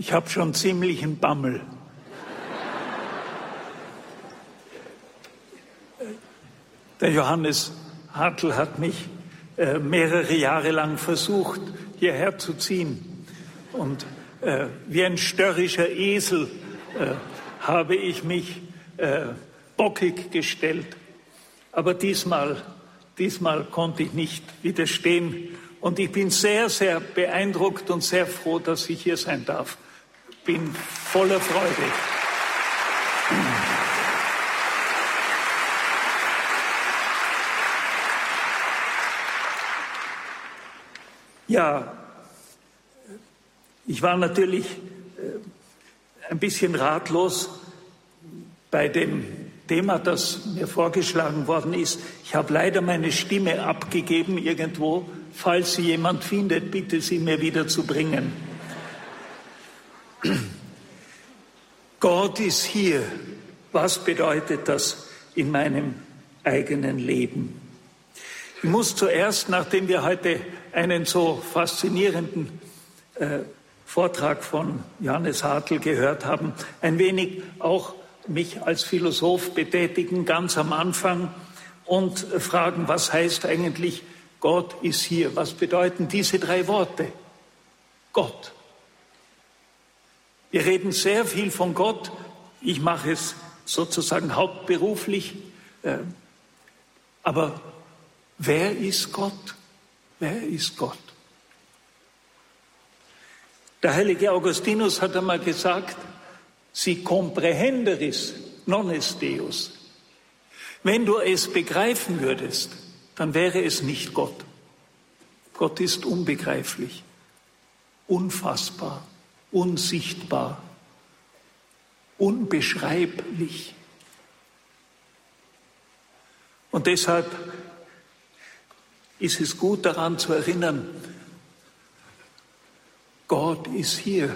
Ich habe schon ziemlichen Bammel. Der Johannes Hartl hat mich äh, mehrere Jahre lang versucht, hierher zu ziehen. Und äh, wie ein störrischer Esel äh, habe ich mich äh, bockig gestellt. Aber diesmal, diesmal konnte ich nicht widerstehen. Und ich bin sehr, sehr beeindruckt und sehr froh, dass ich hier sein darf. Bin voller Freude. Ja, ich war natürlich äh, ein bisschen ratlos bei dem Thema, das mir vorgeschlagen worden ist. Ich habe leider meine Stimme abgegeben irgendwo. Falls sie jemand findet, bitte sie mir wieder zu bringen. Gott ist hier. Was bedeutet das in meinem eigenen Leben? Ich muss zuerst, nachdem wir heute einen so faszinierenden äh, Vortrag von Johannes Hartl gehört haben, ein wenig auch mich als Philosoph betätigen, ganz am Anfang und fragen, was heißt eigentlich Gott ist hier? Was bedeuten diese drei Worte? Gott. Wir reden sehr viel von Gott. Ich mache es sozusagen hauptberuflich. Äh, aber wer ist Gott? Wer ist Gott? Der heilige Augustinus hat einmal gesagt, si comprehenderis non est Deus. Wenn du es begreifen würdest, dann wäre es nicht Gott. Gott ist unbegreiflich, unfassbar, unsichtbar, unbeschreiblich. Und deshalb ist es gut daran zu erinnern, Gott ist hier.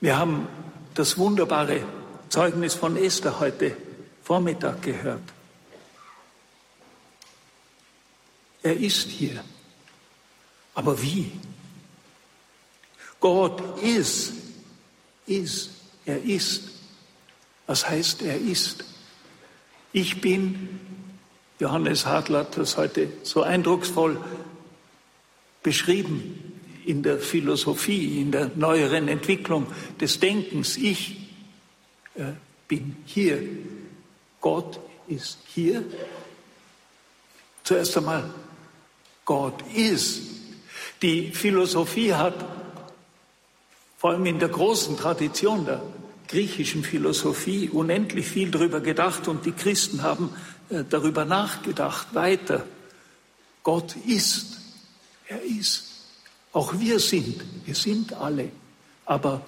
Wir haben das wunderbare Zeugnis von Esther heute Vormittag gehört. Er ist hier. Aber wie? Gott ist, ist, er ist. Was heißt, er ist? Ich bin, Johannes Hartl hat das heute so eindrucksvoll beschrieben, in der Philosophie, in der neueren Entwicklung des Denkens. Ich äh, bin hier. Gott ist hier. Zuerst einmal, Gott ist. Die Philosophie hat vor allem in der großen Tradition der griechischen Philosophie unendlich viel darüber gedacht und die Christen haben äh, darüber nachgedacht weiter. Gott ist. Er ist. Auch wir sind, wir sind alle, aber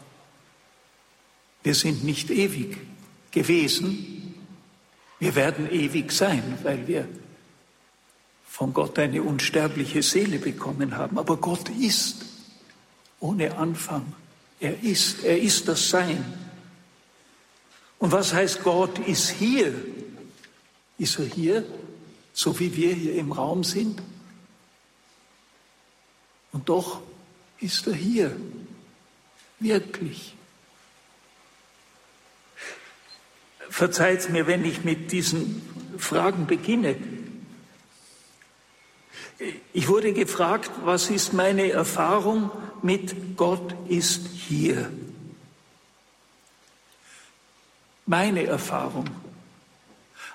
wir sind nicht ewig gewesen. Wir werden ewig sein, weil wir von Gott eine unsterbliche Seele bekommen haben. Aber Gott ist ohne Anfang. Er ist, er ist das Sein. Und was heißt Gott ist hier? Ist er hier, so wie wir hier im Raum sind? Und doch ist er hier, wirklich. Verzeiht mir, wenn ich mit diesen Fragen beginne. Ich wurde gefragt, was ist meine Erfahrung mit Gott ist hier? Meine Erfahrung.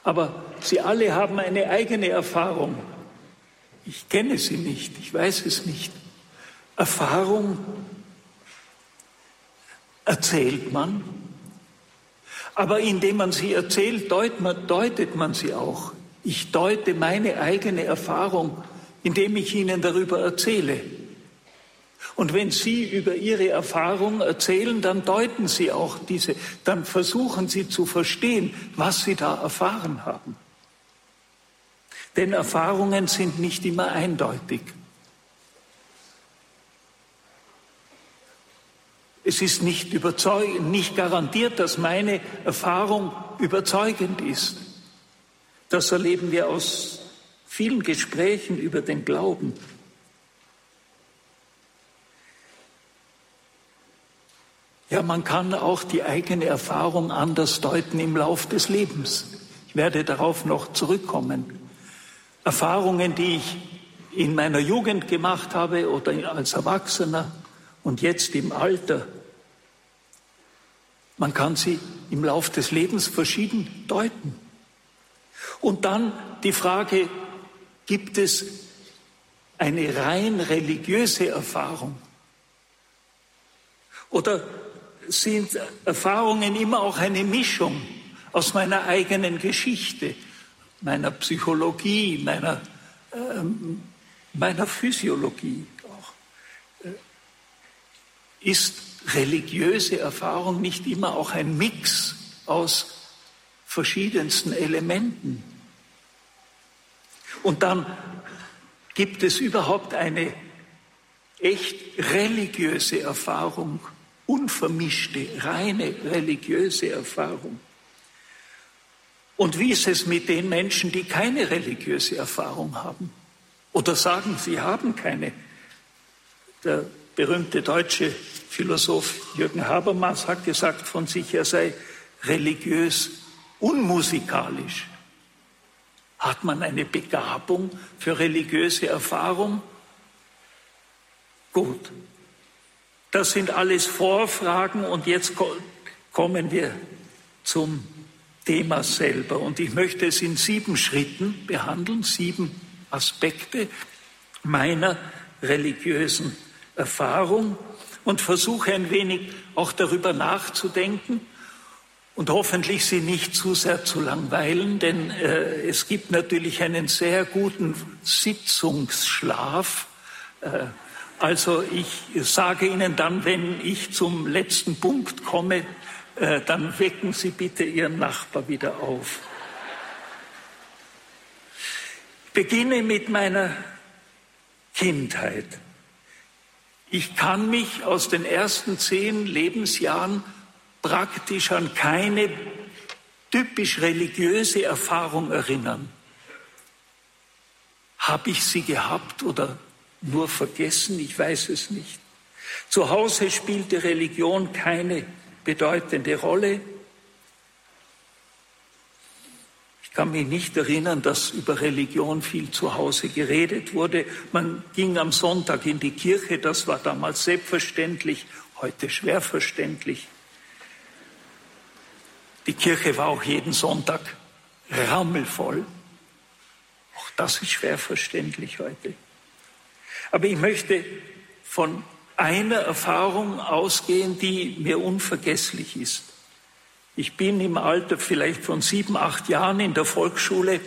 Aber Sie alle haben eine eigene Erfahrung. Ich kenne sie nicht, ich weiß es nicht. Erfahrung erzählt man, aber indem man sie erzählt, deutet man, sie auch. Ich deute meine eigene Erfahrung, indem ich Ihnen darüber erzähle. Und wenn Sie über Ihre Erfahrung erzählen, dann deuten Sie auch diese, dann versuchen Sie zu verstehen, was Sie da erfahren haben. Denn Erfahrungen sind nicht immer eindeutig. Es ist nicht, nicht garantiert, dass meine Erfahrung überzeugend ist. Das erleben wir aus vielen Gesprächen über den Glauben. Ja, man kann auch die eigene Erfahrung anders deuten im Lauf des Lebens. Ich werde darauf noch zurückkommen. Erfahrungen, die ich in meiner Jugend gemacht habe oder als Erwachsener und jetzt im Alter. Man kann sie im Lauf des Lebens verschieden deuten. Und dann die Frage, gibt es eine rein religiöse Erfahrung? Oder sind Erfahrungen immer auch eine Mischung aus meiner eigenen Geschichte, meiner Psychologie, meiner, ähm, meiner Physiologie auch? Äh, ist religiöse Erfahrung nicht immer auch ein Mix aus verschiedensten Elementen? Und dann gibt es überhaupt eine echt religiöse Erfahrung unvermischte, reine religiöse Erfahrung. Und wie ist es mit den Menschen, die keine religiöse Erfahrung haben oder sagen, sie haben keine? Der berühmte deutsche Philosoph Jürgen Habermas hat gesagt von sich, er sei religiös unmusikalisch. Hat man eine Begabung für religiöse Erfahrung? Gut, das sind alles Vorfragen und jetzt kommen wir zum Thema selber. Und ich möchte es in sieben Schritten behandeln, sieben Aspekte meiner religiösen Erfahrung und versuche ein wenig auch darüber nachzudenken und hoffentlich Sie nicht zu sehr zu langweilen, denn äh, es gibt natürlich einen sehr guten Sitzungsschlaf. Äh, also ich sage Ihnen dann, wenn ich zum letzten Punkt komme, äh, dann wecken Sie bitte Ihren Nachbar wieder auf. Ich beginne mit meiner Kindheit. Ich kann mich aus den ersten zehn Lebensjahren praktisch an keine typisch religiöse Erfahrung erinnern. Habe ich sie gehabt oder nur vergessen, ich weiß es nicht. Zu Hause spielte Religion keine bedeutende Rolle. Ich kann mich nicht erinnern, dass über Religion viel zu Hause geredet wurde. Man ging am Sonntag in die Kirche, das war damals selbstverständlich, heute schwer verständlich. Die Kirche war auch jeden Sonntag rammelvoll. Auch das ist schwer verständlich heute. Aber ich möchte von einer Erfahrung ausgehen, die mir unvergesslich ist. Ich bin im Alter vielleicht von sieben, acht Jahren in der Volksschule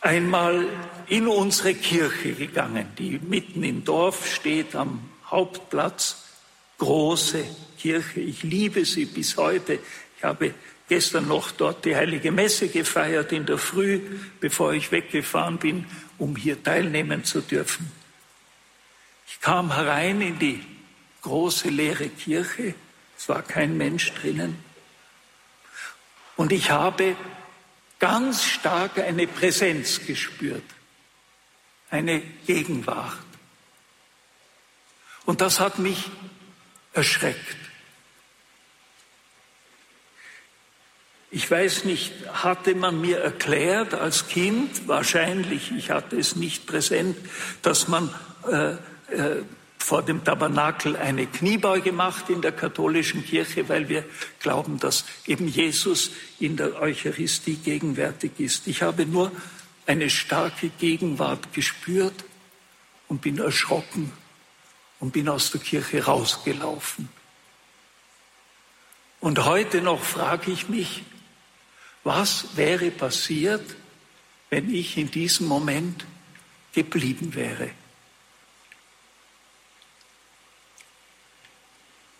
einmal in unsere Kirche gegangen, die mitten im Dorf steht, am Hauptplatz. Große Kirche. Ich liebe sie bis heute. Ich habe gestern noch dort die heilige Messe gefeiert in der Früh, bevor ich weggefahren bin, um hier teilnehmen zu dürfen. Kam herein in die große leere Kirche, es war kein Mensch drinnen. Und ich habe ganz stark eine Präsenz gespürt, eine Gegenwart. Und das hat mich erschreckt. Ich weiß nicht, hatte man mir erklärt als Kind, wahrscheinlich, ich hatte es nicht präsent, dass man äh, äh, vor dem Tabernakel eine Kniebeuge macht in der katholischen Kirche, weil wir glauben, dass eben Jesus in der Eucharistie gegenwärtig ist. Ich habe nur eine starke Gegenwart gespürt und bin erschrocken und bin aus der Kirche rausgelaufen. Und heute noch frage ich mich, was wäre passiert, wenn ich in diesem Moment geblieben wäre?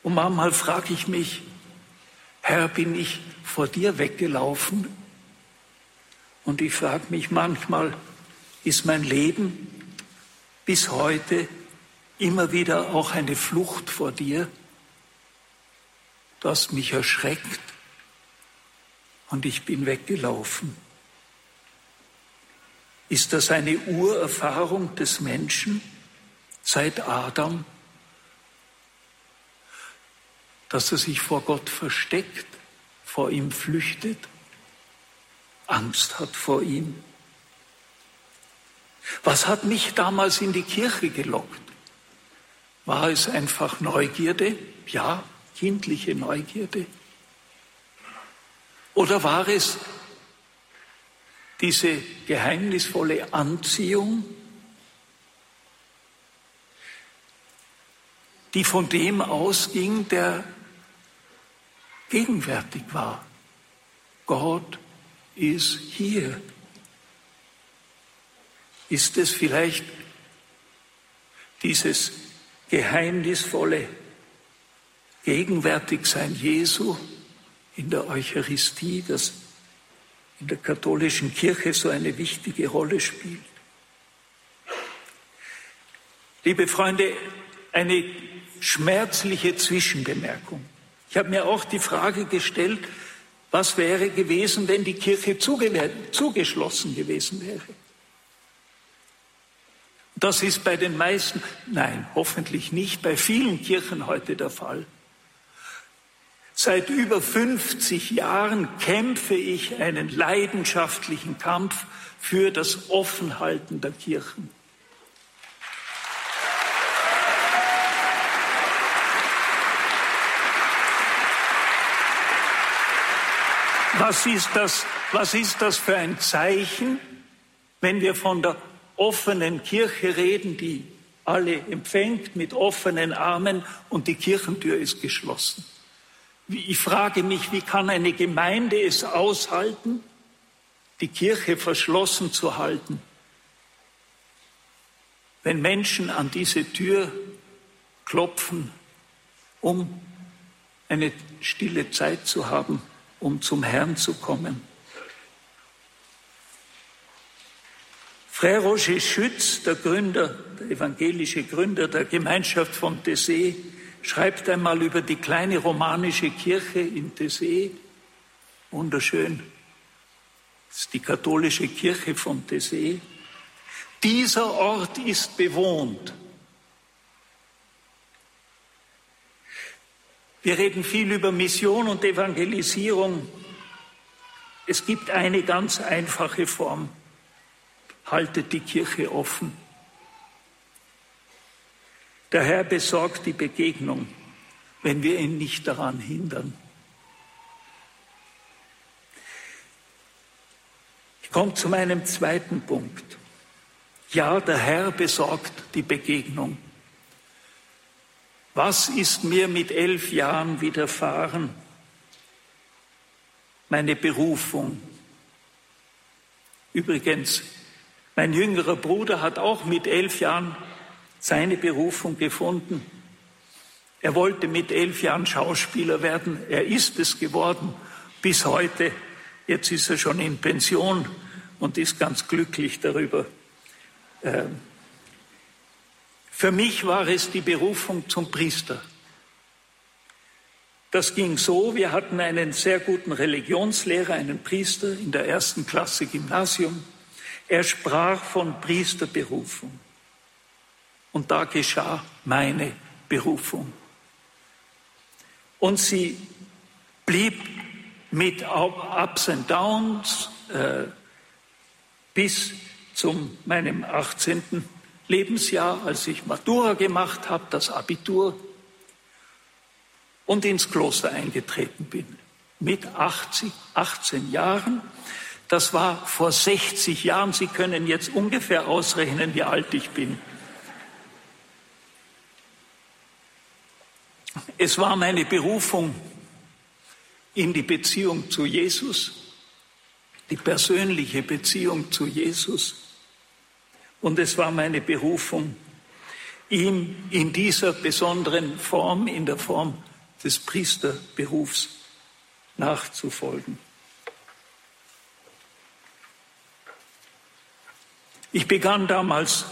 Und manchmal frage ich mich, Herr, bin ich vor dir weggelaufen? Und ich frage mich manchmal, ist mein Leben bis heute immer wieder auch eine Flucht vor dir? Du hast mich erschreckt und ich bin weggelaufen. Ist das eine Urerfahrung des Menschen seit Adam? Dass er sich vor Gott versteckt, vor ihm flüchtet, Angst hat vor ihm. Was hat mich damals in die Kirche gelockt? War es einfach Neugierde? Ja, kindliche Neugierde. Oder war es diese geheimnisvolle Anziehung, die von dem ausging, der gegenwärtig war. Gott ist hier. Ist es vielleicht dieses geheimnisvolle Gegenwärtigsein Jesu in der Eucharistie, das in der katholischen Kirche so eine wichtige Rolle spielt? Liebe Freunde, eine schmerzliche Zwischenbemerkung. Ich habe mir auch die Frage gestellt, was wäre gewesen, wenn die Kirche zugeschlossen gewesen wäre. Das ist bei den meisten, nein, hoffentlich nicht, bei vielen Kirchen heute der Fall. Seit über 50 Jahren kämpfe ich einen leidenschaftlichen Kampf für das Offenhalten der Kirchen. Was ist das, was ist das für ein Zeichen, wenn wir von der offenen Kirche reden, die alle empfängt mit offenen Armen und die Kirchentür ist geschlossen? Ich frage mich, wie kann eine Gemeinde es aushalten, die Kirche verschlossen zu halten, wenn Menschen an diese Tür klopfen, um eine stille Zeit zu haben? Um zum Herrn zu kommen. Frère Roger Schütz, der Gründer, der evangelische Gründer der Gemeinschaft von Tessé, schreibt einmal über die kleine romanische Kirche in Tessé. Wunderschön. Das ist die katholische Kirche von Tessé. Dieser Ort ist bewohnt. Wir reden viel über Mission und Evangelisierung. Es gibt eine ganz einfache Form. Haltet die Kirche offen. Der Herr besorgt die Begegnung, wenn wir ihn nicht daran hindern. Ich komme zu meinem zweiten Punkt. Ja, der Herr besorgt die Begegnung. Was ist mir mit elf Jahren widerfahren? Meine Berufung. Übrigens, mein jüngerer Bruder hat auch mit elf Jahren seine Berufung gefunden. Er wollte mit elf Jahren Schauspieler werden. Er ist es geworden bis heute. Jetzt ist er schon in Pension und ist ganz glücklich darüber. Ähm, für mich war es die Berufung zum Priester. Das ging so, wir hatten einen sehr guten Religionslehrer, einen Priester in der ersten Klasse Gymnasium. Er sprach von Priesterberufung. Und da geschah meine Berufung. Und sie blieb mit Ups and Downs äh, bis zu meinem 18. Lebensjahr, als ich Matura gemacht habe, das Abitur und ins Kloster eingetreten bin. Mit 80, 18 Jahren. Das war vor 60 Jahren. Sie können jetzt ungefähr ausrechnen, wie alt ich bin. Es war meine Berufung in die Beziehung zu Jesus, die persönliche Beziehung zu Jesus. Und es war meine Berufung, ihm in dieser besonderen Form, in der Form des Priesterberufs nachzufolgen. Ich begann damals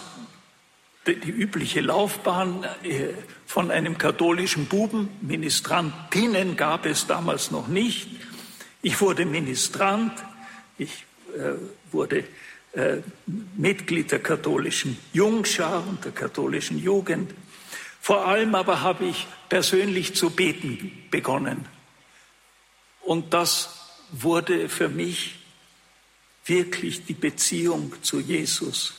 die übliche Laufbahn äh, von einem katholischen Buben. Ministrantinnen gab es damals noch nicht. Ich wurde Ministrant. Ich äh, wurde äh, Mitglied der katholischen Jungschar und der katholischen Jugend. Vor allem aber habe ich persönlich zu beten begonnen. Und das wurde für mich wirklich die Beziehung zu Jesus.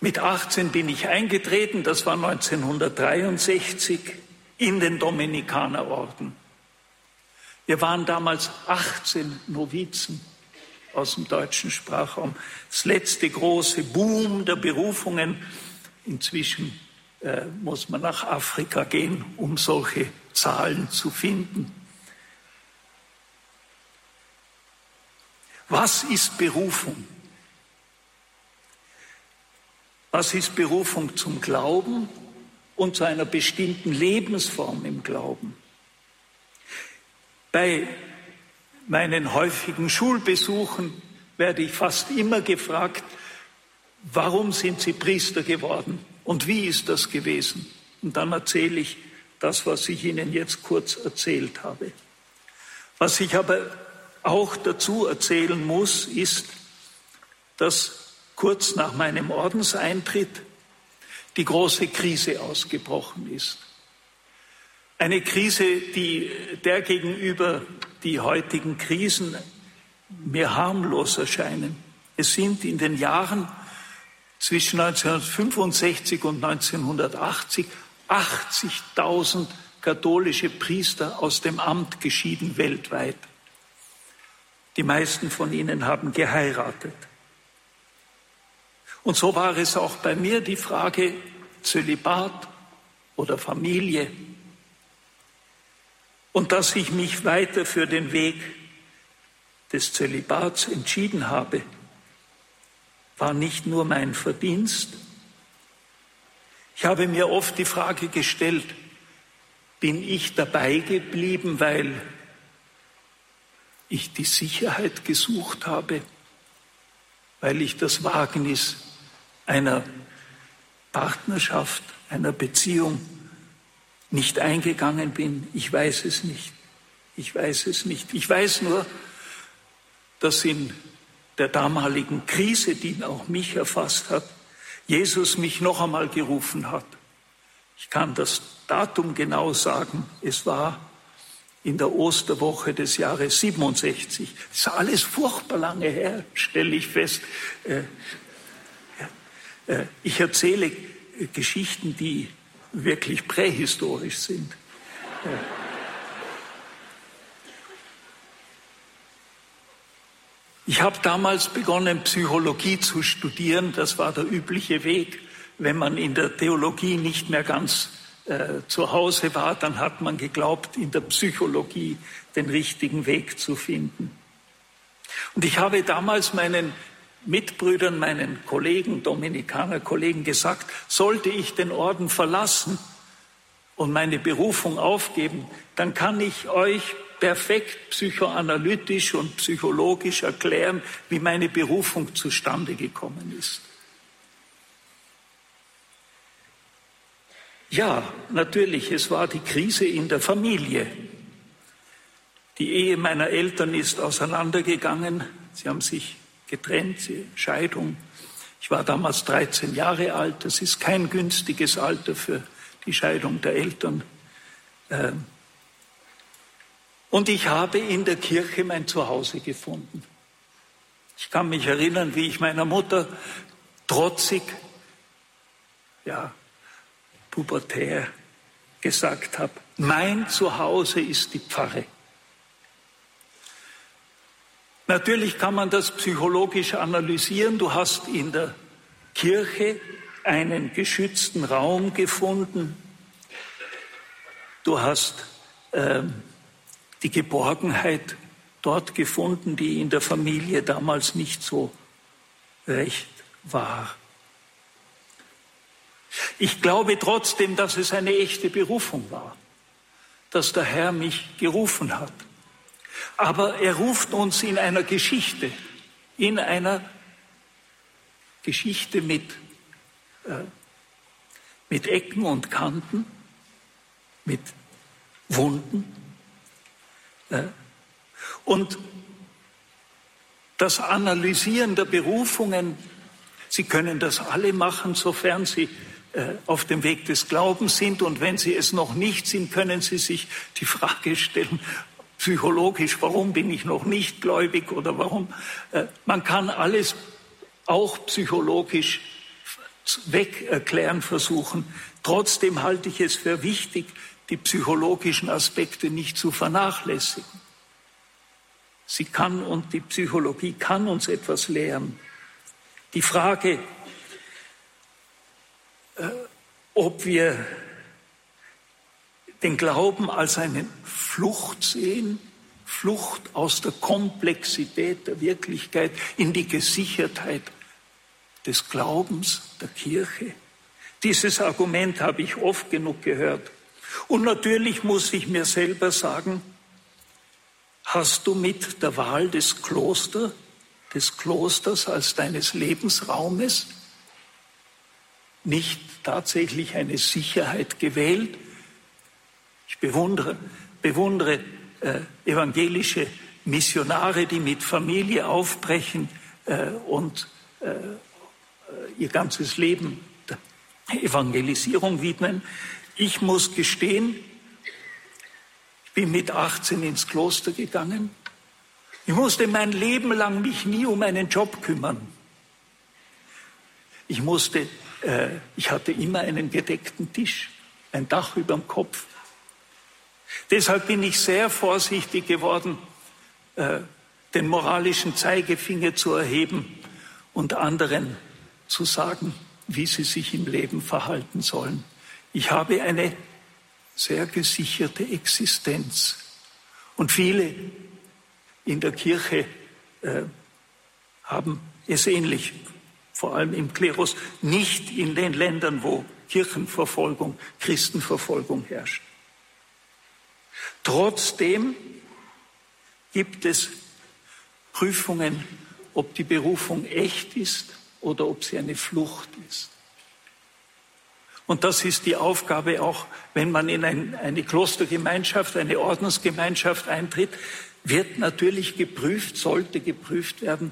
Mit 18 bin ich eingetreten, das war 1963, in den Dominikanerorden. Wir waren damals 18 Novizen aus dem deutschen Sprachraum. Das letzte große Boom der Berufungen. Inzwischen äh, muss man nach Afrika gehen, um solche Zahlen zu finden. Was ist Berufung? Was ist Berufung zum Glauben und zu einer bestimmten Lebensform im Glauben? Bei meinen häufigen Schulbesuchen werde ich fast immer gefragt, warum sind Sie Priester geworden und wie ist das gewesen? Und dann erzähle ich das, was ich Ihnen jetzt kurz erzählt habe. Was ich aber auch dazu erzählen muss, ist, dass kurz nach meinem Ordenseintritt die große Krise ausgebrochen ist. Eine Krise, die der gegenüber die heutigen Krisen mir harmlos erscheinen. Es sind in den Jahren zwischen 1965 und 1980 80.000 katholische Priester aus dem Amt geschieden weltweit. Die meisten von ihnen haben geheiratet. Und so war es auch bei mir die Frage Zölibat oder Familie. Und dass ich mich weiter für den Weg des Zölibats entschieden habe, war nicht nur mein Verdienst. Ich habe mir oft die Frage gestellt, bin ich dabei geblieben, weil ich die Sicherheit gesucht habe, weil ich das Wagnis einer Partnerschaft, einer Beziehung nicht eingegangen bin. Ich weiß es nicht. Ich weiß es nicht. Ich weiß nur, dass in der damaligen Krise, die auch mich erfasst hat, Jesus mich noch einmal gerufen hat. Ich kann das Datum genau sagen. Es war in der Osterwoche des Jahres 67. Das ist alles furchtbar lange her, stelle ich fest. Äh, äh, ich erzähle Geschichten, die wirklich prähistorisch sind. Ich habe damals begonnen, Psychologie zu studieren. Das war der übliche Weg. Wenn man in der Theologie nicht mehr ganz äh, zu Hause war, dann hat man geglaubt, in der Psychologie den richtigen Weg zu finden. Und ich habe damals meinen Mitbrüdern, meinen Kollegen, Dominikanerkollegen gesagt, sollte ich den Orden verlassen und meine Berufung aufgeben, dann kann ich euch perfekt psychoanalytisch und psychologisch erklären, wie meine Berufung zustande gekommen ist. Ja, natürlich, es war die Krise in der Familie. Die Ehe meiner Eltern ist auseinandergegangen. Sie haben sich getrennt, Scheidung. Ich war damals 13 Jahre alt. Das ist kein günstiges Alter für die Scheidung der Eltern. Ähm, und ich habe in der Kirche mein Zuhause gefunden. Ich kann mich erinnern, wie ich meiner Mutter trotzig, ja, pubertär gesagt habe, mein Zuhause ist die Pfarre. Natürlich kann man das psychologisch analysieren. Du hast in der Kirche einen geschützten Raum gefunden. Du hast äh, die Geborgenheit dort gefunden, die in der Familie damals nicht so recht war. Ich glaube trotzdem, dass es eine echte Berufung war, dass der Herr mich gerufen hat. Aber er ruft uns in einer Geschichte, in einer Geschichte mit, äh, mit Ecken und Kanten, mit Wunden. Äh, und das Analysieren der Berufungen Sie können das alle machen, sofern Sie äh, auf dem Weg des Glaubens sind. Und wenn Sie es noch nicht sind, können Sie sich die Frage stellen, psychologisch, warum bin ich noch nicht gläubig oder warum? Äh, man kann alles auch psychologisch wegerklären versuchen. Trotzdem halte ich es für wichtig, die psychologischen Aspekte nicht zu vernachlässigen. Sie kann und die Psychologie kann uns etwas lehren. Die Frage, äh, ob wir den Glauben als eine Flucht sehen, Flucht aus der Komplexität der Wirklichkeit in die Gesichertheit des Glaubens der Kirche. Dieses Argument habe ich oft genug gehört. Und natürlich muss ich mir selber sagen, hast du mit der Wahl des Klosters, des Klosters als deines Lebensraumes nicht tatsächlich eine Sicherheit gewählt? Ich bewundere, bewundere äh, evangelische Missionare, die mit Familie aufbrechen äh, und äh, ihr ganzes Leben der Evangelisierung widmen. Ich muss gestehen, ich bin mit 18 ins Kloster gegangen. Ich musste mein Leben lang mich nie um einen Job kümmern. Ich musste, äh, ich hatte immer einen gedeckten Tisch, ein Dach über dem Kopf. Deshalb bin ich sehr vorsichtig geworden, äh, den moralischen Zeigefinger zu erheben und anderen zu sagen, wie sie sich im Leben verhalten sollen. Ich habe eine sehr gesicherte Existenz. Und viele in der Kirche äh, haben es ähnlich, vor allem im Klerus, nicht in den Ländern, wo Kirchenverfolgung, Christenverfolgung herrscht. Trotzdem gibt es Prüfungen, ob die Berufung echt ist oder ob sie eine Flucht ist. Und das ist die Aufgabe auch, wenn man in ein, eine Klostergemeinschaft, eine Ordensgemeinschaft eintritt, wird natürlich geprüft, sollte geprüft werden,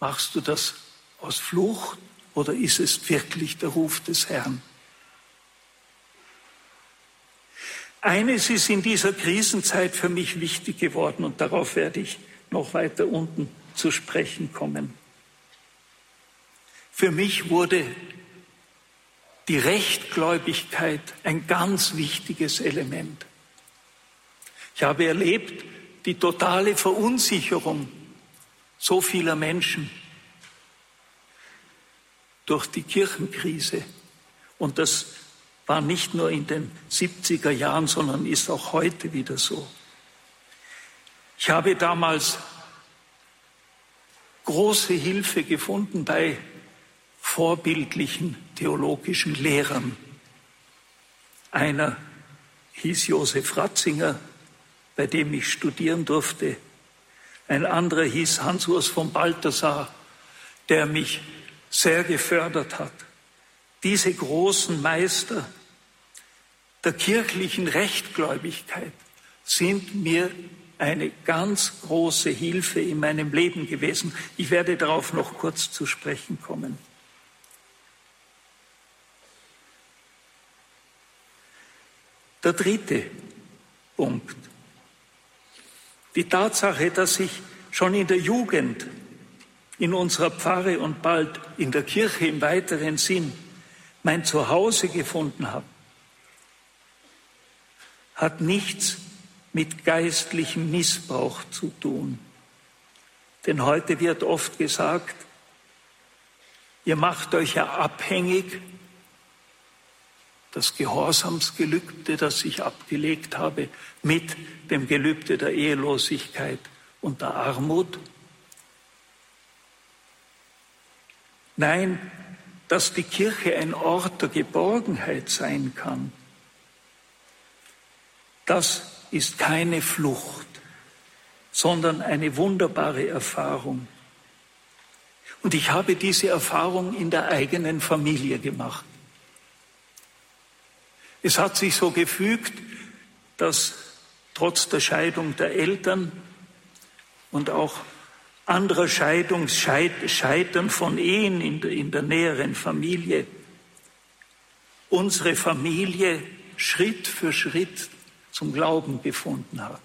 machst du das aus Flucht oder ist es wirklich der Ruf des Herrn? Eines ist in dieser Krisenzeit für mich wichtig geworden und darauf werde ich noch weiter unten zu sprechen kommen. Für mich wurde die Rechtgläubigkeit ein ganz wichtiges Element. Ich habe erlebt die totale Verunsicherung so vieler Menschen durch die Kirchenkrise und das war nicht nur in den 70er Jahren, sondern ist auch heute wieder so. Ich habe damals große Hilfe gefunden bei vorbildlichen theologischen Lehrern. Einer hieß Josef Ratzinger, bei dem ich studieren durfte. Ein anderer hieß Hans-Urs von Balthasar, der mich sehr gefördert hat. Diese großen Meister der kirchlichen Rechtgläubigkeit sind mir eine ganz große Hilfe in meinem Leben gewesen. Ich werde darauf noch kurz zu sprechen kommen. Der dritte Punkt. Die Tatsache, dass ich schon in der Jugend, in unserer Pfarre und bald in der Kirche im weiteren Sinn mein Zuhause gefunden habe, hat nichts mit geistlichem Missbrauch zu tun. Denn heute wird oft gesagt, ihr macht euch ja abhängig. Das Gehorsamsgelübde, das ich abgelegt habe, mit dem Gelübde der Ehelosigkeit und der Armut. Nein, dass die Kirche ein Ort der Geborgenheit sein kann, das ist keine Flucht, sondern eine wunderbare Erfahrung. Und ich habe diese Erfahrung in der eigenen Familie gemacht. Es hat sich so gefügt, dass trotz der Scheidung der Eltern und auch anderer Scheidung, Scheitern von Ehen in der, in der näheren Familie. Unsere Familie Schritt für Schritt zum Glauben gefunden hat.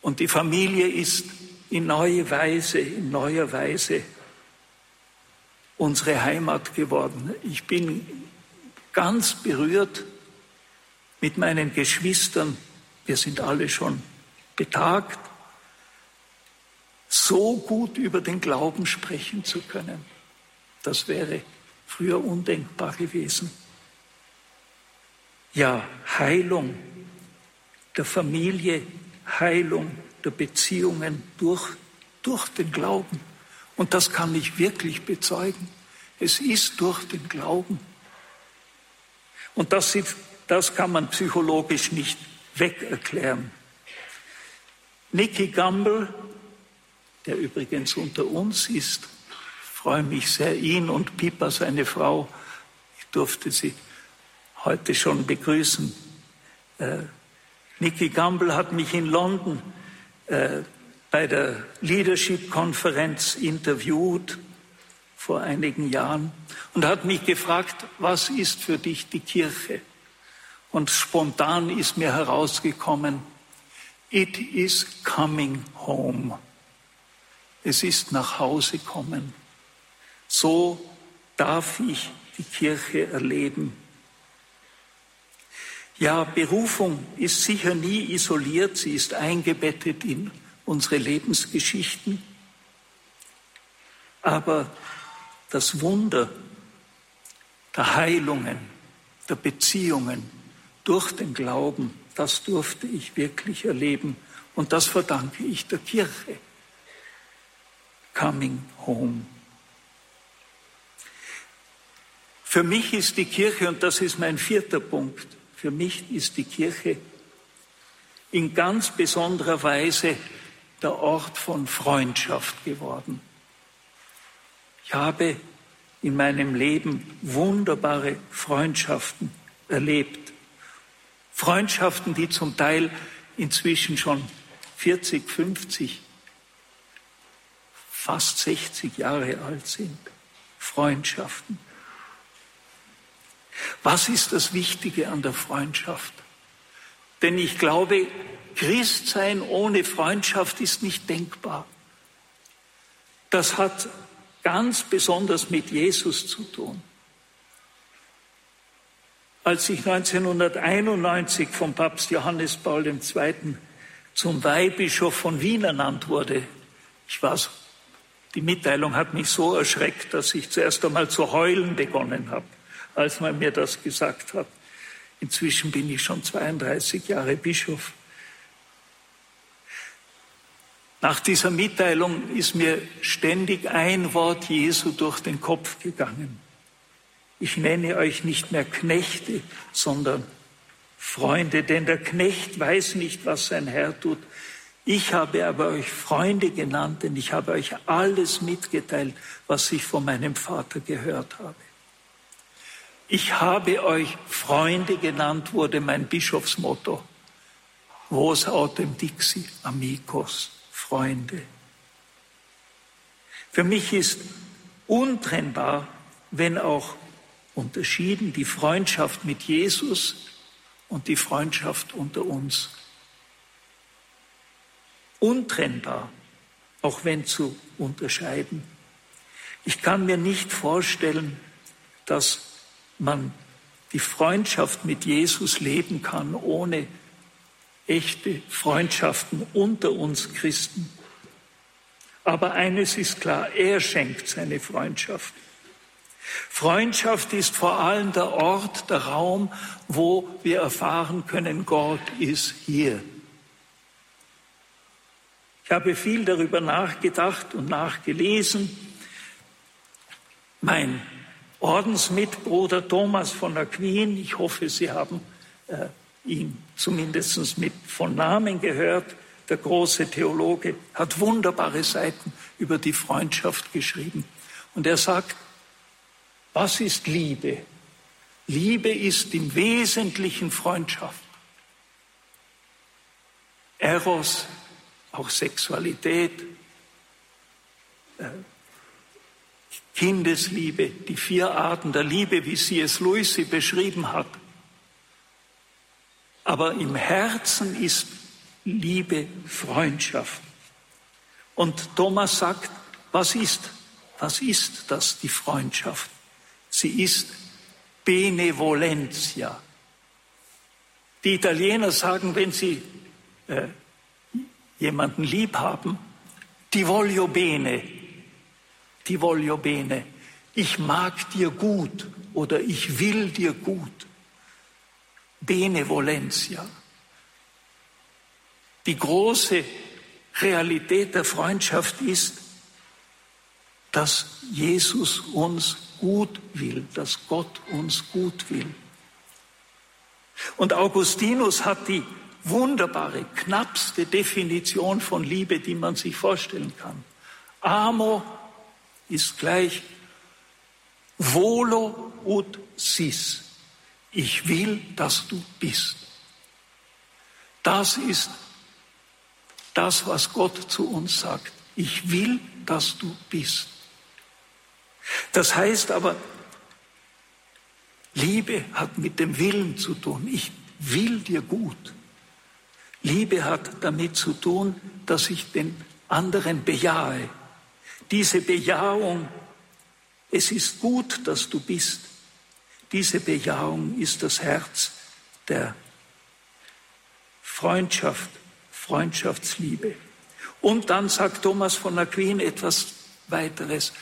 Und die Familie ist in neue Weise, in neuer Weise unsere Heimat geworden. Ich bin ganz berührt mit meinen Geschwistern. Wir sind alle schon betagt, so gut über den Glauben sprechen zu können. Das wäre früher undenkbar gewesen. Ja, Heilung der Familie, Heilung der Beziehungen durch, durch den Glauben. Und das kann ich wirklich bezeugen. Es ist durch den Glauben. Und das, das kann man psychologisch nicht wegerklären. Nicky Gamble, der übrigens unter uns ist, freue mich sehr, ihn und Pipa, seine Frau, ich durfte sie heute schon begrüßen. Äh, Nicky Gamble hat mich in London äh, bei der Leadership-Konferenz interviewt vor einigen Jahren und hat mich gefragt, was ist für dich die Kirche? Und spontan ist mir herausgekommen, it is coming home. Es ist nach Hause kommen. So darf ich die Kirche erleben. Ja, Berufung ist sicher nie isoliert, sie ist eingebettet in unsere Lebensgeschichten. Aber das Wunder der Heilungen, der Beziehungen durch den Glauben, das durfte ich wirklich erleben und das verdanke ich der Kirche. Coming home. Für mich ist die Kirche, und das ist mein vierter Punkt, für mich ist die Kirche in ganz besonderer Weise der Ort von Freundschaft geworden. Ich habe in meinem Leben wunderbare Freundschaften erlebt. Freundschaften, die zum Teil inzwischen schon 40, 50, fast 60 Jahre alt sind. Freundschaften. Was ist das Wichtige an der Freundschaft? Denn ich glaube, Christsein ohne Freundschaft ist nicht denkbar. Das hat ganz besonders mit Jesus zu tun. Als ich 1991 vom Papst Johannes Paul II. zum Weihbischof von Wien ernannt wurde, ich war die Mitteilung hat mich so erschreckt, dass ich zuerst einmal zu heulen begonnen habe, als man mir das gesagt hat. Inzwischen bin ich schon 32 Jahre Bischof. Nach dieser Mitteilung ist mir ständig ein Wort Jesu durch den Kopf gegangen. Ich nenne euch nicht mehr Knechte, sondern Freunde, denn der Knecht weiß nicht, was sein Herr tut. Ich habe aber euch Freunde genannt, denn ich habe euch alles mitgeteilt, was ich von meinem Vater gehört habe. Ich habe euch Freunde genannt, wurde mein Bischofsmotto. Vos autem dixi, amigos. Freunde. Für mich ist untrennbar, wenn auch unterschieden, die Freundschaft mit Jesus und die Freundschaft unter uns. Untrennbar, auch wenn zu unterscheiden. Ich kann mir nicht vorstellen, dass man die Freundschaft mit Jesus leben kann, ohne echte Freundschaften unter uns Christen. Aber eines ist klar, er schenkt seine Freundschaft. Freundschaft ist vor allem der Ort, der Raum, wo wir erfahren können, Gott ist hier. Ich habe viel darüber nachgedacht und nachgelesen. Mein Ordensmitbruder Thomas von Aquin, ich hoffe, Sie haben äh, ihn zumindest mit von Namen gehört, der große Theologe, hat wunderbare Seiten über die Freundschaft geschrieben. Und er sagt, was ist Liebe? Liebe ist im Wesentlichen Freundschaft. Eros, auch Sexualität, äh, Kindesliebe, die vier Arten der Liebe, wie C.S. Lewis sie beschrieben hat. Aber im Herzen ist Liebe Freundschaft. Und Thomas sagt, was ist, was ist das, die Freundschaft? Sie ist Benevolentia. Die Italiener sagen, wenn sie äh, jemanden lieb haben, die voglio bene, die voglio bene. Ich mag dir gut oder ich will dir gut. Benevolentia. Die große Realität der Freundschaft ist, dass Jesus uns gut will, dass Gott uns gut will. Und Augustinus hat die wunderbare, knappste Definition von Liebe, die man sich vorstellen kann. Amor ist gleich volo ut sis. Ich will, dass du bist. Das ist das, was Gott zu uns sagt. Ich will, dass du bist. Das heißt aber, Liebe hat mit dem Willen zu tun. Ich will dir gut. Liebe hat damit zu tun, dass ich den anderen bejahe. Diese Bejahung, es ist gut, dass du bist. Diese Bejahung ist das Herz der Freundschaft, Freundschaftsliebe. Und dann sagt Thomas von Aquin etwas weiteres.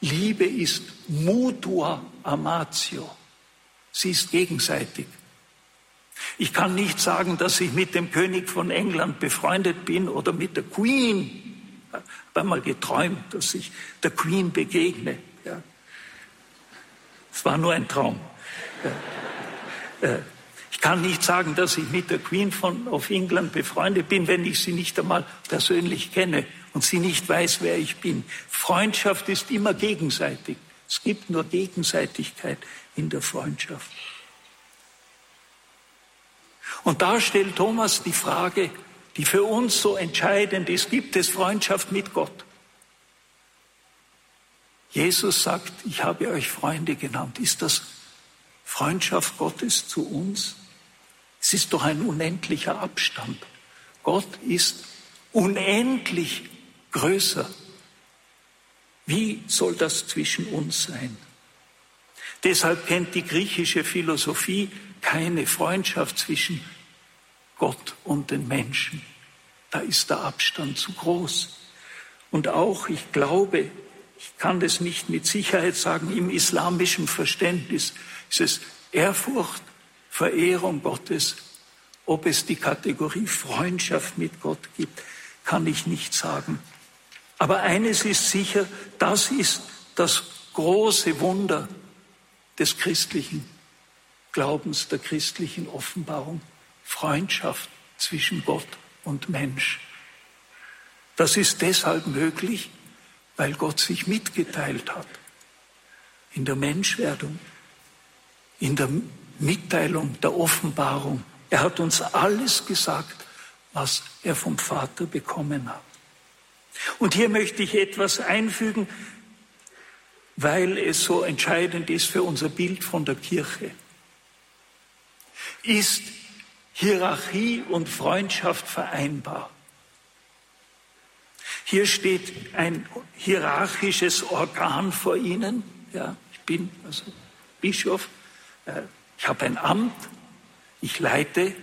Liebe ist mutua amatio. Sie ist gegenseitig. Ich kann nicht sagen, dass ich mit dem König von England befreundet bin oder mit der Queen. Ich habe einmal geträumt, dass ich der Queen begegne. Ja. Es war nur ein Traum. Äh, ich kann nicht sagen, dass ich mit der Queen von, of England befreundet bin, wenn ich sie nicht einmal persönlich kenne und sie nicht weiß, wer ich bin. Freundschaft ist immer gegenseitig. Es gibt nur Gegenseitigkeit in der Freundschaft. Und da stellt Thomas die Frage, die für uns so entscheidend ist, gibt es Freundschaft mit Gott? Jesus sagt, ich habe euch Freunde genannt. Ist das Freundschaft Gottes zu uns? Es ist doch ein unendlicher Abstand. Gott ist unendlich größer. Wie soll das zwischen uns sein? Deshalb kennt die griechische Philosophie keine Freundschaft zwischen Gott und den Menschen. Da ist der Abstand zu groß. Und auch, ich glaube, ich kann das nicht mit Sicherheit sagen, im islamischen Verständnis ist es Ehrfurcht, Verehrung Gottes. Ob es die Kategorie Freundschaft mit Gott gibt, kann ich nicht sagen. Aber eines ist sicher, das ist das große Wunder des christlichen Glaubens, der christlichen Offenbarung. Freundschaft zwischen Gott und Mensch. Das ist deshalb möglich, weil Gott sich mitgeteilt hat. In der Menschwerdung, in der Mitteilung, der Offenbarung. Er hat uns alles gesagt, was er vom Vater bekommen hat. Und hier möchte ich etwas einfügen, weil es so entscheidend ist für unser Bild von der Kirche. Ist Hierarchie und Freundschaft vereinbar? Hier steht ein hierarchisches Organ vor Ihnen. Ja, ich bin also Bischof. Äh, ich habe ein Amt. Ich leite.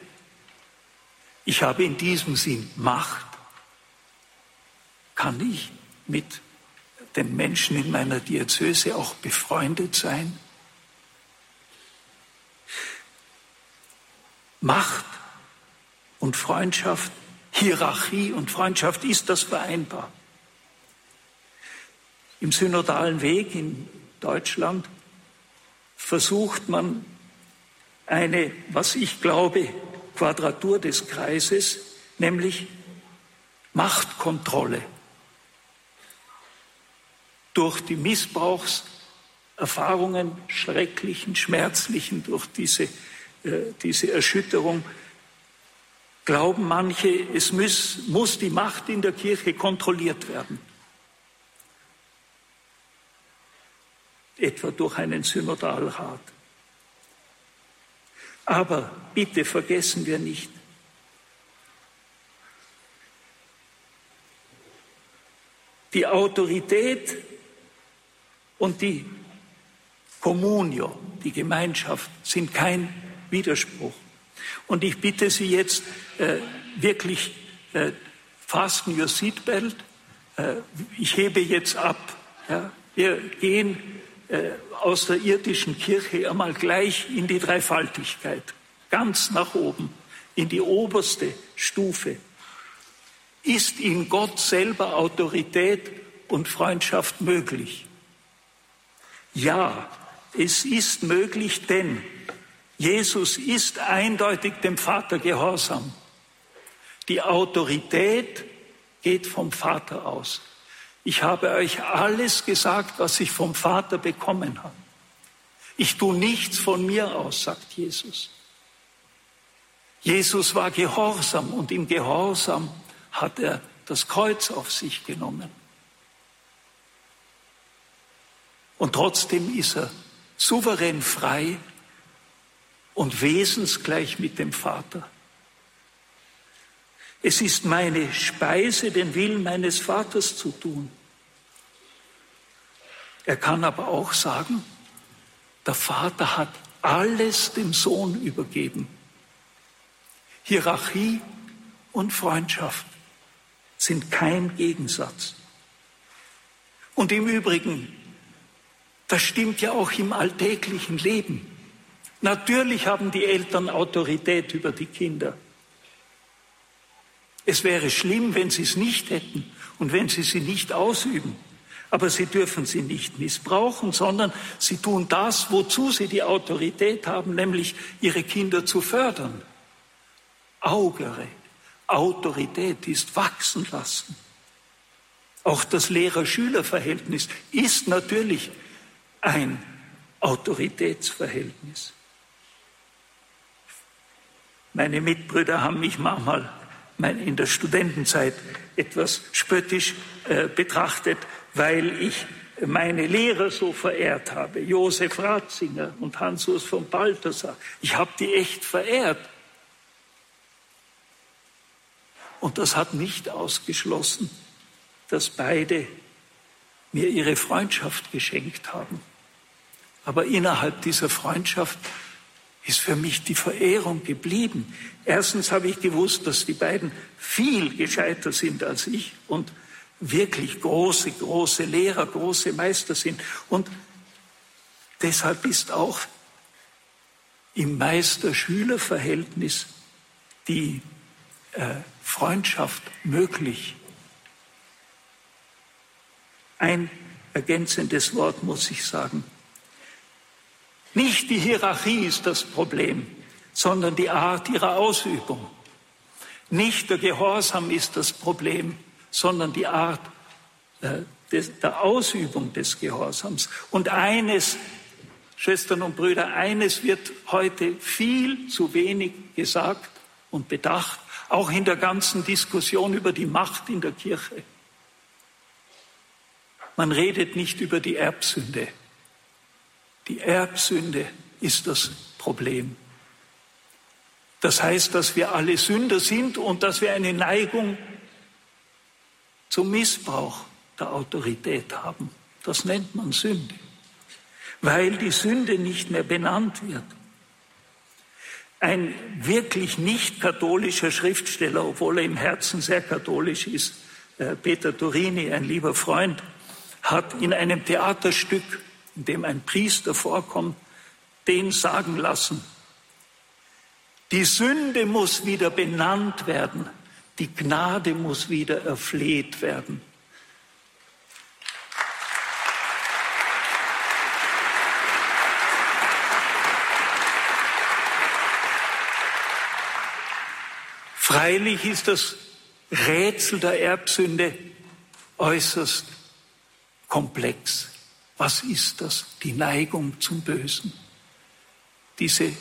Ich habe in diesem Sinn Macht kann ich mit den Menschen in meiner Diözese auch befreundet sein? Macht und Freundschaft, Hierarchie und Freundschaft, ist das vereinbar? Im synodalen Weg in Deutschland versucht man eine, was ich glaube, Quadratur des Kreises, nämlich Machtkontrolle durch die Missbrauchserfahrungen, schrecklichen, schmerzlichen, durch diese, diese Erschütterung, glauben manche, es muss, muss die Macht in der Kirche kontrolliert werden. Etwa durch einen Synodalrat. Aber bitte vergessen wir nicht, die Autorität und die Communio, die Gemeinschaft, sind kein Widerspruch. Und ich bitte Sie jetzt äh, wirklich, äh, fasten your seatbelt. Äh, ich hebe jetzt ab. Ja. Wir gehen äh, aus der irdischen Kirche einmal gleich in die Dreifaltigkeit, ganz nach oben, in die oberste Stufe. Ist in Gott selber Autorität und Freundschaft möglich? Ja, es ist möglich, denn Jesus ist eindeutig dem Vater gehorsam. Die Autorität geht vom Vater aus. Ich habe euch alles gesagt, was ich vom Vater bekommen habe. Ich tue nichts von mir aus, sagt Jesus. Jesus war gehorsam und im Gehorsam hat er das Kreuz auf sich genommen. Und trotzdem ist er souverän frei und wesensgleich mit dem Vater. Es ist meine Speise, den Willen meines Vaters zu tun. Er kann aber auch sagen, der Vater hat alles dem Sohn übergeben. Hierarchie und Freundschaft sind kein Gegensatz. Und im Übrigen, das stimmt ja auch im alltäglichen Leben. Natürlich haben die Eltern Autorität über die Kinder. Es wäre schlimm, wenn sie es nicht hätten und wenn sie sie nicht ausüben. Aber sie dürfen sie nicht missbrauchen, sondern sie tun das, wozu sie die Autorität haben, nämlich ihre Kinder zu fördern. Augere, Autorität ist wachsen lassen. Auch das Lehrer-Schüler-Verhältnis ist natürlich ein Autoritätsverhältnis. Meine Mitbrüder haben mich manchmal in der Studentenzeit etwas spöttisch äh, betrachtet, weil ich meine Lehrer so verehrt habe, Josef Ratzinger und Hans-Urs von Balthasar. Ich habe die echt verehrt. Und das hat nicht ausgeschlossen, dass beide mir ihre Freundschaft geschenkt haben. Aber innerhalb dieser Freundschaft ist für mich die Verehrung geblieben. Erstens habe ich gewusst, dass die beiden viel gescheiter sind als ich und wirklich große, große Lehrer, große Meister sind. Und deshalb ist auch im Meister-Schüler-Verhältnis die äh, Freundschaft möglich. Ein ergänzendes Wort muss ich sagen. Nicht die Hierarchie ist das Problem, sondern die Art ihrer Ausübung. Nicht der Gehorsam ist das Problem, sondern die Art äh, des, der Ausübung des Gehorsams. Und eines, Schwestern und Brüder, eines wird heute viel zu wenig gesagt und bedacht, auch in der ganzen Diskussion über die Macht in der Kirche. Man redet nicht über die Erbsünde. Die Erbsünde ist das Problem. Das heißt, dass wir alle Sünder sind und dass wir eine Neigung zum Missbrauch der Autorität haben. Das nennt man Sünde, weil die Sünde nicht mehr benannt wird. Ein wirklich nicht katholischer Schriftsteller, obwohl er im Herzen sehr katholisch ist, äh, Peter Turini, ein lieber Freund, hat in einem Theaterstück in dem ein Priester vorkommt, den sagen lassen, die Sünde muss wieder benannt werden, die Gnade muss wieder erfleht werden. Freilich ist das Rätsel der Erbsünde äußerst komplex. Was ist das? Die Neigung zum Bösen. Diese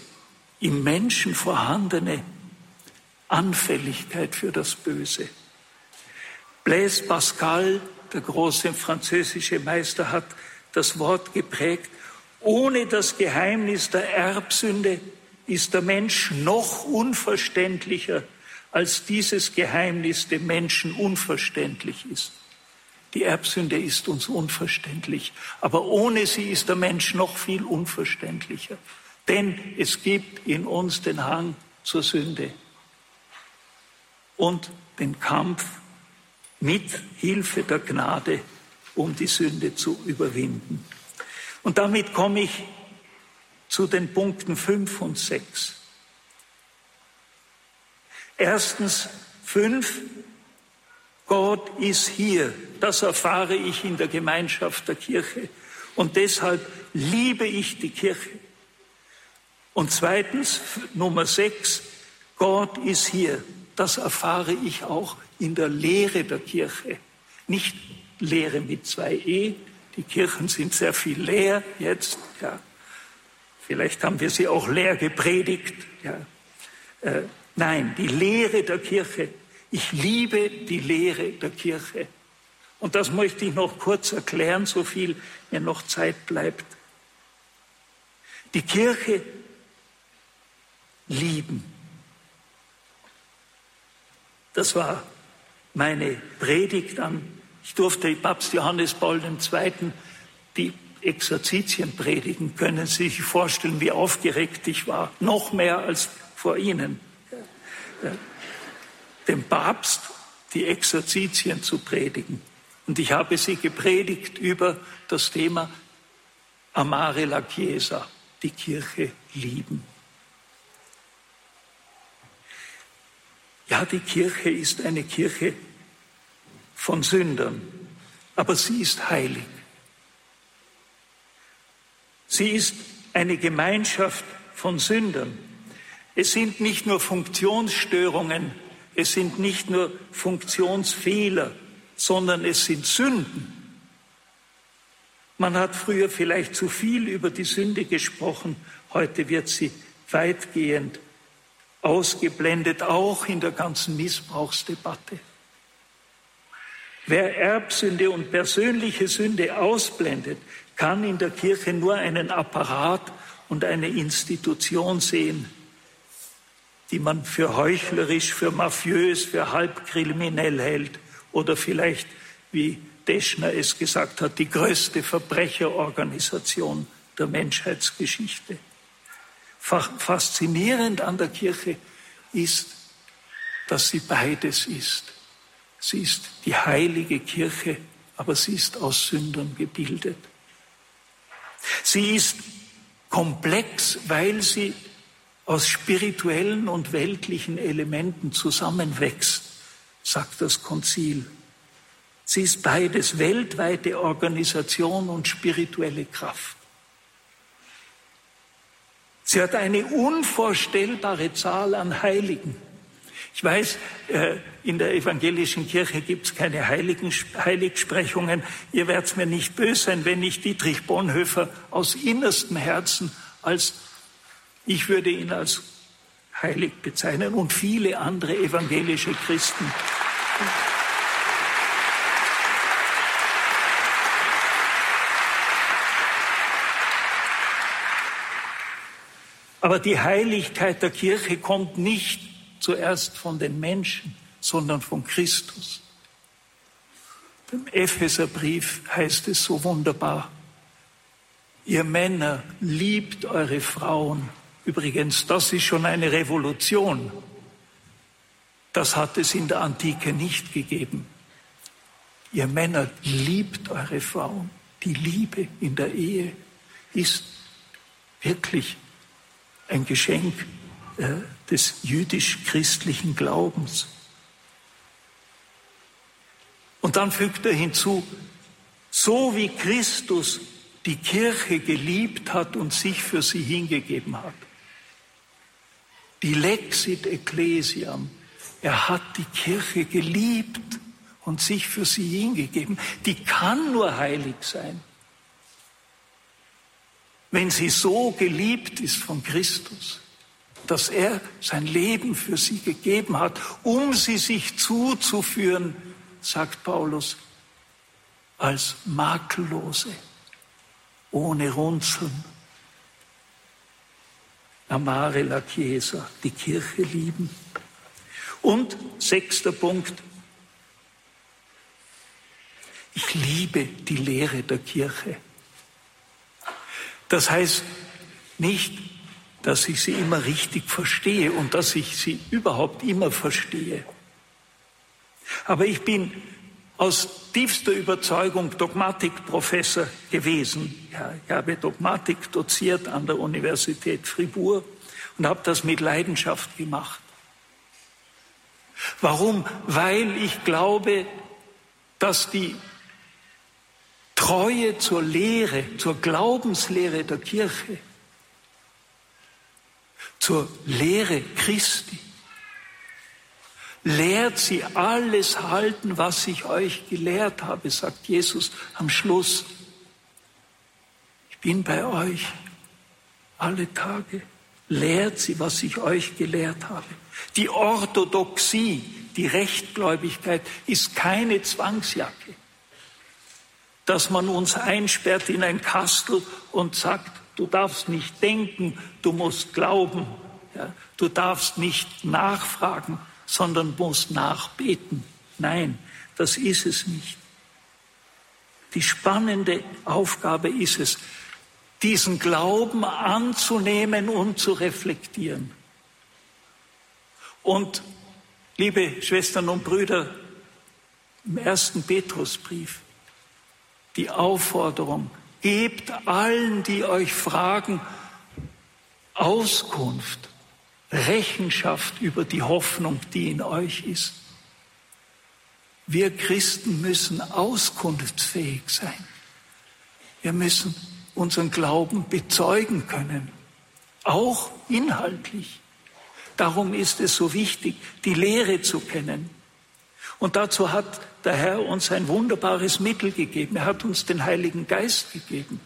im Menschen vorhandene Anfälligkeit für das Böse. Blaise Pascal, der große französische Meister, hat das Wort geprägt, ohne das Geheimnis der Erbsünde ist der Mensch noch unverständlicher, als dieses Geheimnis dem Menschen unverständlich ist. Die Erbsünde ist uns unverständlich, aber ohne sie ist der Mensch noch viel unverständlicher. Denn es gibt in uns den Hang zur Sünde und den Kampf mit Hilfe der Gnade, um die Sünde zu überwinden. Und damit komme ich zu den Punkten fünf und sechs. Erstens fünf, Gott ist hier. Das erfahre ich in der Gemeinschaft der Kirche. Und deshalb liebe ich die Kirche. Und zweitens, Nummer sechs, Gott ist hier. Das erfahre ich auch in der Lehre der Kirche. Nicht Lehre mit zwei E. Die Kirchen sind sehr viel leer jetzt. Ja. Vielleicht haben wir sie auch leer gepredigt. Ja. Äh, nein, die Lehre der Kirche. Ich liebe die Lehre der Kirche. Und das möchte ich noch kurz erklären, so viel mir noch Zeit bleibt. Die Kirche lieben. Das war meine Predigt an, ich durfte Papst Johannes Paul II. die Exerzitien predigen. Können Sie sich vorstellen, wie aufgeregt ich war? Noch mehr als vor Ihnen. Dem Papst die Exerzitien zu predigen. Und ich habe sie gepredigt über das Thema Amare la Chiesa, die Kirche lieben. Ja, die Kirche ist eine Kirche von Sündern, aber sie ist heilig. Sie ist eine Gemeinschaft von Sündern. Es sind nicht nur Funktionsstörungen, es sind nicht nur Funktionsfehler, sondern es sind Sünden. Man hat früher vielleicht zu viel über die Sünde gesprochen, heute wird sie weitgehend ausgeblendet, auch in der ganzen Missbrauchsdebatte. Wer Erbsünde und persönliche Sünde ausblendet, kann in der Kirche nur einen Apparat und eine Institution sehen, die man für heuchlerisch, für mafiös, für halbkriminell hält oder vielleicht, wie Deschner es gesagt hat, die größte Verbrecherorganisation der Menschheitsgeschichte. Faszinierend an der Kirche ist, dass sie beides ist. Sie ist die heilige Kirche, aber sie ist aus Sündern gebildet. Sie ist komplex, weil sie aus spirituellen und weltlichen Elementen zusammenwächst, sagt das Konzil. Sie ist beides weltweite Organisation und spirituelle Kraft. Sie hat eine unvorstellbare Zahl an Heiligen. Ich weiß, äh, in der evangelischen Kirche gibt es keine Heiligen, Heiligsprechungen. Ihr werdet mir nicht böse sein, wenn ich Dietrich Bonhoeffer aus innerstem Herzen als, ich würde ihn als heilig bezeichnen und viele andere evangelische Christen. Aber die Heiligkeit der Kirche kommt nicht zuerst von den Menschen, sondern von Christus. Im Epheserbrief heißt es so wunderbar, ihr Männer liebt eure Frauen. Übrigens, das ist schon eine Revolution. Das hat es in der Antike nicht gegeben. Ihr Männer liebt eure Frauen. Die Liebe in der Ehe ist wirklich ein Geschenk äh, des jüdisch-christlichen Glaubens. Und dann fügt er hinzu, so wie Christus die Kirche geliebt hat und sich für sie hingegeben hat. Die Lexit Ecclesiam, er hat die Kirche geliebt und sich für sie hingegeben. Die kann nur heilig sein, wenn sie so geliebt ist von Christus. dass er sein Leben für sie gegeben hat, um sie sich zuzuführen, sagt Paulus, als makellose, ohne Runzeln. Amare la Chiesa, die Kirche lieben. Und sechster Punkt, ich liebe die Lehre der Kirche. Das heißt nicht, dass ich sie immer richtig verstehe und dass ich sie überhaupt immer verstehe. Aber ich bin aus tiefster Überzeugung Dogmatikprofessor gewesen. Ja, ich habe Dogmatik doziert an der Universität Fribourg und habe das mit Leidenschaft gemacht. Warum? Weil ich glaube, dass die Treue zur Lehre, zur Glaubenslehre der Kirche, zur Lehre Christi, lehrt sie alles halten, was ich euch gelehrt habe, sagt Jesus am Schluss. Ich bin bei euch alle Tage. Lehrt sie, was ich euch gelehrt habe. Die Orthodoxie, die Rechtgläubigkeit ist keine Zwangsjacke dass man uns einsperrt in ein Kastel und sagt, du darfst nicht denken, du musst glauben, ja, du darfst nicht nachfragen, sondern musst nachbeten. Nein, das ist es nicht. Die spannende Aufgabe ist es, diesen Glauben anzunehmen und zu reflektieren. Und liebe Schwestern und Brüder, im ersten Petrusbrief die Aufforderung, gebt allen, die euch fragen, Auskunft, Rechenschaft über die Hoffnung, die in euch ist. Wir Christen müssen auskunftsfähig sein. Wir müssen unseren Glauben bezeugen können, auch inhaltlich. Darum ist es so wichtig, die Lehre zu kennen. Und dazu hat der Herr uns ein wunderbares Mittel gegeben. Er hat uns den Heiligen Geist gegeben.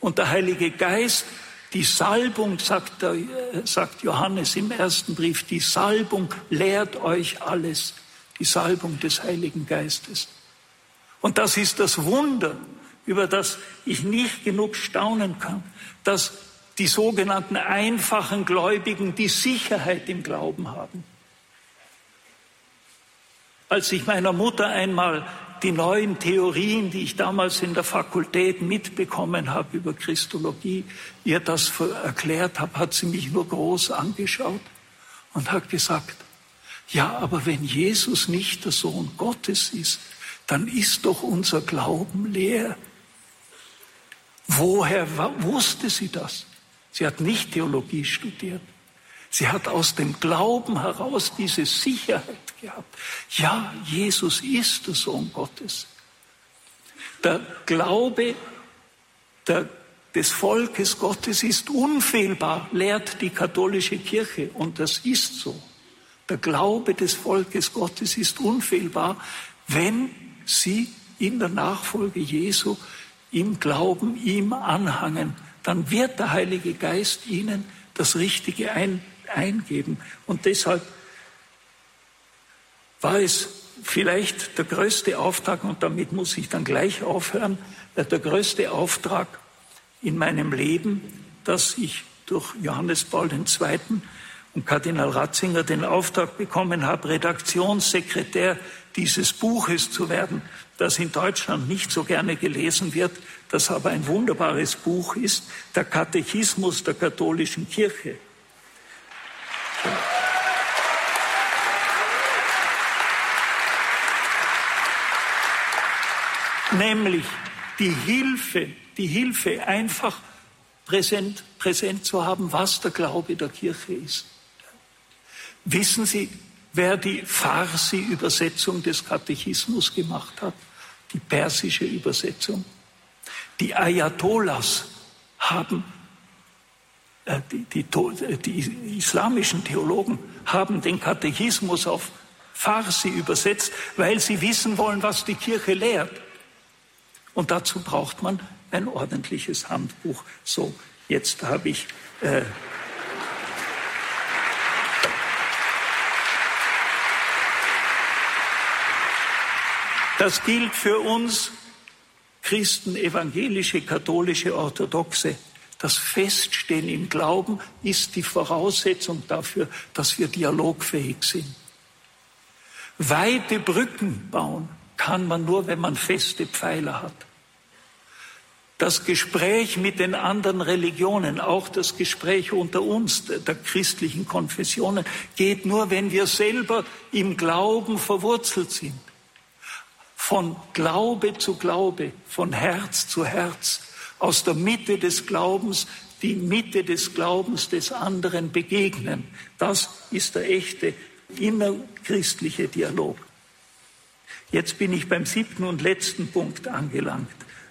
Und der Heilige Geist, die Salbung, sagt, der, sagt Johannes im ersten Brief, die Salbung lehrt euch alles. Die Salbung des Heiligen Geistes. Und das ist das Wunder, über das ich nicht genug staunen kann, dass die sogenannten einfachen Gläubigen die Sicherheit im Glauben haben. Als ich meiner Mutter einmal die neuen Theorien, die ich damals in der Fakultät mitbekommen habe über Christologie, ihr das erklärt habe, hat sie mich nur groß angeschaut und hat gesagt, ja, aber wenn Jesus nicht der Sohn Gottes ist, dann ist doch unser Glauben leer. Woher wusste sie das? Sie hat nicht Theologie studiert. Sie hat aus dem Glauben heraus diese Sicherheit gehabt. Ja, Jesus ist der Sohn Gottes. Der Glaube der, des Volkes Gottes ist unfehlbar, lehrt die katholische Kirche. Und das ist so. Der Glaube des Volkes Gottes ist unfehlbar, wenn sie in der Nachfolge Jesu im Glauben ihm anhangen. Dann wird der Heilige Geist ihnen das Richtige ein, eingeben. Und deshalb war es vielleicht der größte Auftrag, und damit muss ich dann gleich aufhören, äh, der größte Auftrag in meinem Leben, dass ich durch Johannes Paul II. und Kardinal Ratzinger den Auftrag bekommen habe, Redaktionssekretär dieses Buches zu werden, das in Deutschland nicht so gerne gelesen wird, das aber ein wunderbares Buch ist, der Katechismus der katholischen Kirche. Nämlich die Hilfe, die Hilfe einfach präsent, präsent zu haben, was der Glaube der Kirche ist. Wissen Sie, wer die Farsi-Übersetzung des Katechismus gemacht hat? Die persische Übersetzung. Die Ayatollahs haben äh, die, die, die islamischen Theologen haben den Katechismus auf Farsi übersetzt, weil sie wissen wollen, was die Kirche lehrt. Und dazu braucht man ein ordentliches Handbuch. So, jetzt habe ich. Äh das gilt für uns Christen, evangelische, katholische, orthodoxe, das Feststehen im Glauben ist die Voraussetzung dafür, dass wir dialogfähig sind. Weite Brücken bauen kann man nur, wenn man feste Pfeiler hat. Das Gespräch mit den anderen Religionen, auch das Gespräch unter uns der christlichen Konfessionen, geht nur, wenn wir selber im Glauben verwurzelt sind. Von Glaube zu Glaube, von Herz zu Herz, aus der Mitte des Glaubens die Mitte des Glaubens des anderen begegnen. Das ist der echte innerchristliche Dialog. Jetzt bin ich beim siebten und letzten Punkt angelangt.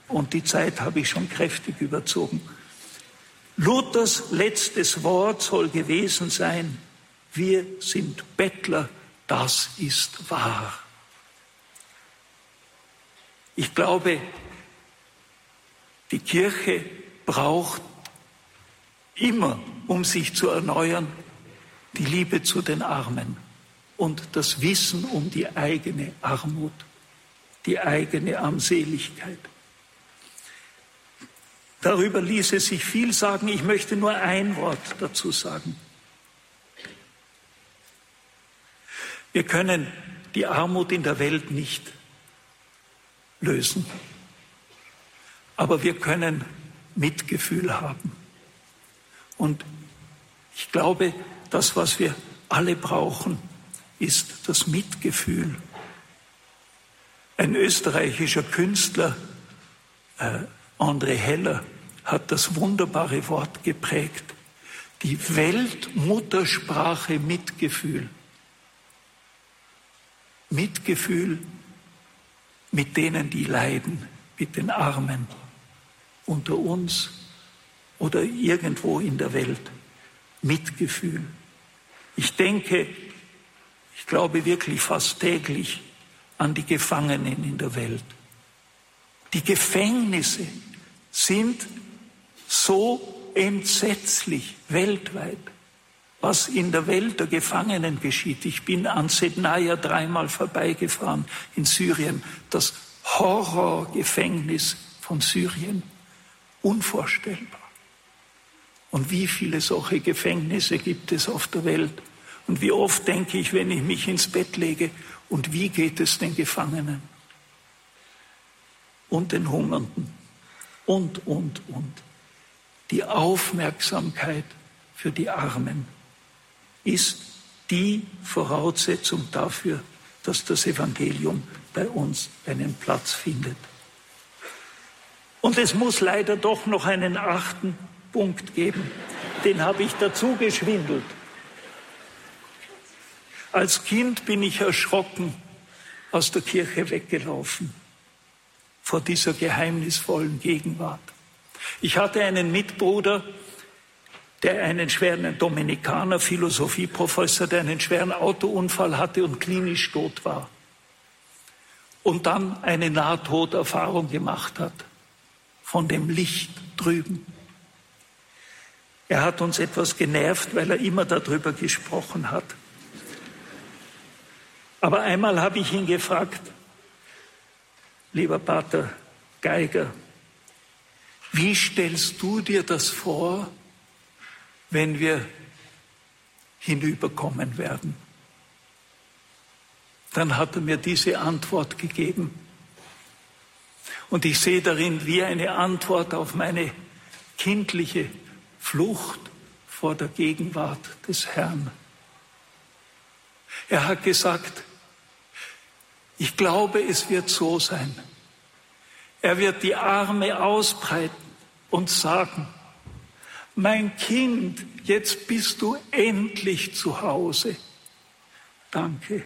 Und die Zeit habe ich schon kräftig überzogen. Luthers letztes Wort soll gewesen sein, wir sind Bettler, das ist wahr. Ich glaube, die Kirche braucht immer, um sich zu erneuern, die Liebe zu den Armen und das Wissen um die eigene Armut, die eigene Armseligkeit. Darüber ließe sich viel sagen. Ich möchte nur ein Wort dazu sagen. Wir können die Armut in der Welt nicht lösen, aber wir können Mitgefühl haben. Und ich glaube, das, was wir alle brauchen, ist das Mitgefühl. Ein österreichischer Künstler, äh, André Heller, hat das wunderbare Wort geprägt. Die Weltmuttersprache Mitgefühl. Mitgefühl mit denen, die leiden, mit den Armen unter uns oder irgendwo in der Welt. Mitgefühl. Ich denke, ich glaube wirklich fast täglich an die Gefangenen in der Welt. Die Gefängnisse sind so entsetzlich weltweit, was in der Welt der Gefangenen geschieht. Ich bin an Sednaya dreimal vorbeigefahren in Syrien, das Horrorgefängnis von Syrien. Unvorstellbar. Und wie viele solche Gefängnisse gibt es auf der Welt? Und wie oft denke ich, wenn ich mich ins Bett lege, und wie geht es den Gefangenen? Und den Hungernden? Und, und, und die Aufmerksamkeit für die Armen ist die Voraussetzung dafür, dass das Evangelium bei uns einen Platz findet. Und es muss leider doch noch einen achten Punkt geben. Den habe ich dazu geschwindelt. Als Kind bin ich erschrocken aus der Kirche weggelaufen vor dieser geheimnisvollen Gegenwart. Ich hatte einen Mitbruder, der einen schweren Dominikaner, Philosophieprofessor, der einen schweren Autounfall hatte und klinisch tot war. Und dann eine Nahtoderfahrung gemacht hat von dem Licht drüben. Er hat uns etwas genervt, weil er immer darüber gesprochen hat. Aber einmal habe ich ihn gefragt, lieber Pater Geiger, wie stellst du dir das vor, wenn wir hinüberkommen werden? Dann hat er mir diese Antwort gegeben. Und ich sehe darin wie eine Antwort auf meine kindliche Flucht vor der Gegenwart des Herrn. Er hat gesagt, ich glaube, es wird so sein. Er wird die Arme ausbreiten und sagen, mein Kind, jetzt bist du endlich zu Hause. Danke.